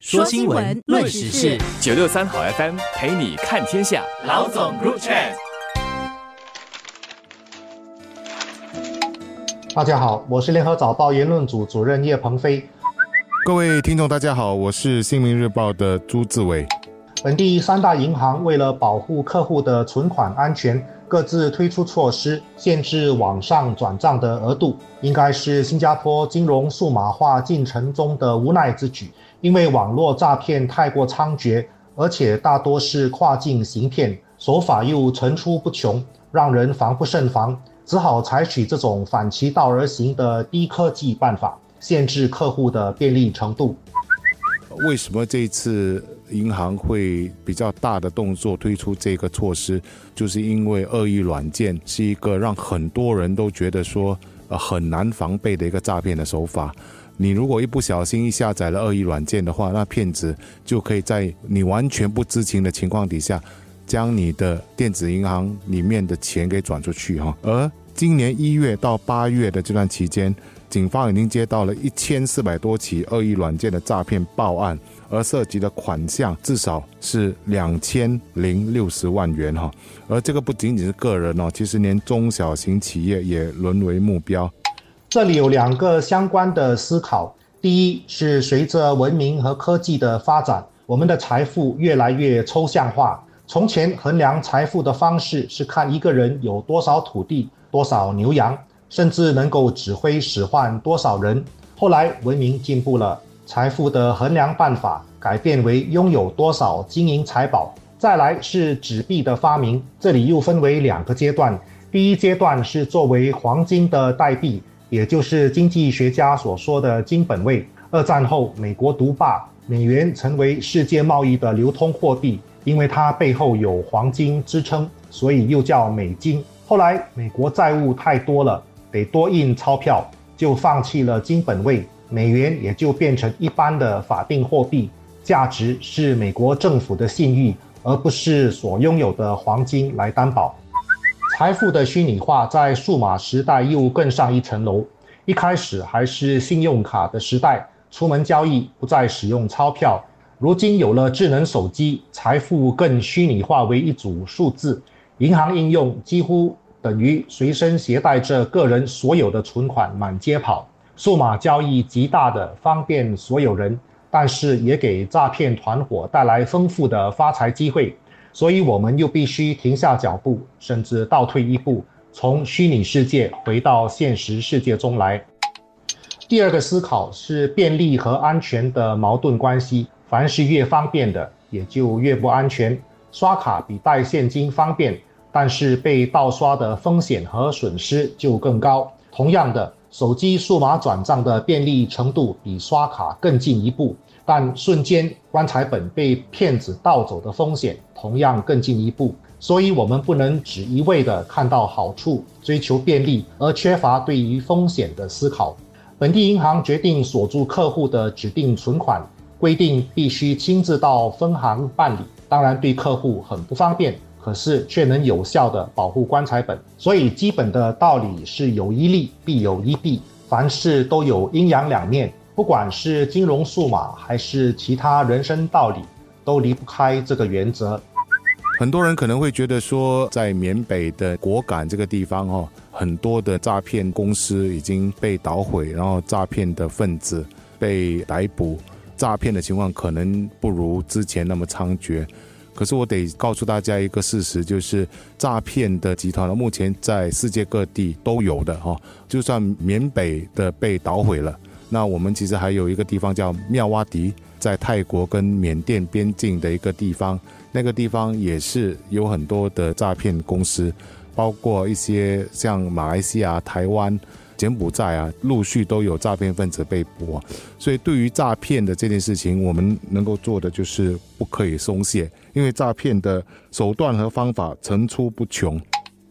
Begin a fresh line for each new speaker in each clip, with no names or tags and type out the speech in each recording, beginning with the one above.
说新闻，论时事，
九六三好 FM 陪你看天下。
老总 Group Chat。
大家好，我是联合早报言论组主任叶鹏飞。
各位听众，大家好，我是新民日报的朱志伟。
本地三大银行为了保护客户的存款安全，各自推出措施，限制网上转账的额度，应该是新加坡金融数码化进程中的无奈之举。因为网络诈骗太过猖獗，而且大多是跨境行骗，手法又层出不穷，让人防不胜防，只好采取这种反其道而行的低科技办法，限制客户的便利程度。
为什么这次银行会比较大的动作推出这个措施？就是因为恶意软件是一个让很多人都觉得说呃很难防备的一个诈骗的手法。你如果一不小心一下载了恶意软件的话，那骗子就可以在你完全不知情的情况底下，将你的电子银行里面的钱给转出去哈。而今年一月到八月的这段期间。警方已经接到了一千四百多起恶意软件的诈骗报案，而涉及的款项至少是两千零六十万元哈。而这个不仅仅是个人哦，其实连中小型企业也沦为目标。
这里有两个相关的思考：第一是随着文明和科技的发展，我们的财富越来越抽象化。从前衡量财富的方式是看一个人有多少土地、多少牛羊。甚至能够指挥使唤多少人？后来文明进步了，财富的衡量办法改变为拥有多少金银财宝。再来是纸币的发明，这里又分为两个阶段。第一阶段是作为黄金的代币，也就是经济学家所说的金本位。二战后，美国独霸，美元成为世界贸易的流通货币，因为它背后有黄金支撑，所以又叫美金。后来美国债务太多了。得多印钞票，就放弃了金本位，美元也就变成一般的法定货币，价值是美国政府的信誉，而不是所拥有的黄金来担保。财富的虚拟化在数码时代又更上一层楼，一开始还是信用卡的时代，出门交易不再使用钞票，如今有了智能手机，财富更虚拟化为一组数字，银行应用几乎。等于随身携带着个人所有的存款满街跑，数码交易极大的方便所有人，但是也给诈骗团伙带来丰富的发财机会，所以我们又必须停下脚步，甚至倒退一步，从虚拟世界回到现实世界中来。第二个思考是便利和安全的矛盾关系，凡是越方便的，也就越不安全。刷卡比带现金方便。但是被盗刷的风险和损失就更高。同样的，手机数码转账的便利程度比刷卡更进一步，但瞬间棺材本被骗子盗走的风险同样更进一步。所以，我们不能只一味的看到好处，追求便利，而缺乏对于风险的思考。本地银行决定锁住客户的指定存款，规定必须亲自到分行办理，当然对客户很不方便。可是却能有效的保护棺材本，所以基本的道理是有一利必有一弊，凡事都有阴阳两面，不管是金融数码还是其他人生道理，都离不开这个原则。
很多人可能会觉得说，在缅北的果敢这个地方哦，很多的诈骗公司已经被捣毁，然后诈骗的分子被逮捕，诈骗的情况可能不如之前那么猖獗。可是我得告诉大家一个事实，就是诈骗的集团呢，目前在世界各地都有的哈。就算缅北的被捣毁了，那我们其实还有一个地方叫妙瓦迪，在泰国跟缅甸边境的一个地方，那个地方也是有很多的诈骗公司，包括一些像马来西亚、台湾。柬埔寨啊，陆续都有诈骗分子被捕，所以对于诈骗的这件事情，我们能够做的就是不可以松懈，因为诈骗的手段和方法层出不穷。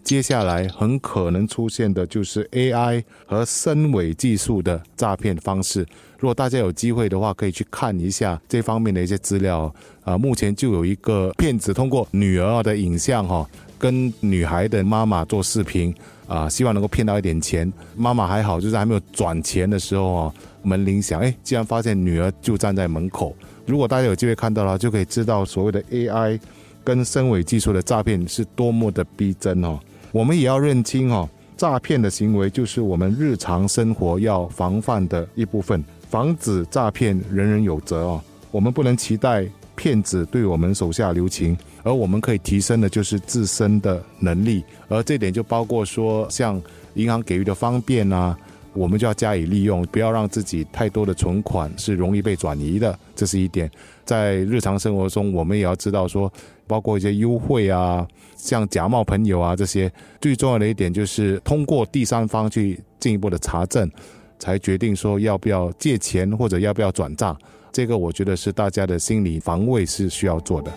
接下来很可能出现的就是 AI 和深伪技术的诈骗方式。如果大家有机会的话，可以去看一下这方面的一些资料啊。目前就有一个骗子通过女儿的影像哈，跟女孩的妈妈做视频。啊，希望能够骗到一点钱。妈妈还好，就是还没有转钱的时候哦，门铃响，哎，竟然发现女儿就站在门口，如果大家有机会看到了，就可以知道所谓的 AI 跟深伪技术的诈骗是多么的逼真哦。我们也要认清哦，诈骗的行为就是我们日常生活要防范的一部分。防止诈骗，人人有责哦。我们不能期待骗子对我们手下留情，而我们可以提升的就是自身的能力。而这点就包括说，像银行给予的方便啊。我们就要加以利用，不要让自己太多的存款是容易被转移的，这是一点。在日常生活中，我们也要知道说，包括一些优惠啊，像假冒朋友啊这些，最重要的一点就是通过第三方去进一步的查证，才决定说要不要借钱或者要不要转账。这个我觉得是大家的心理防卫是需要做的。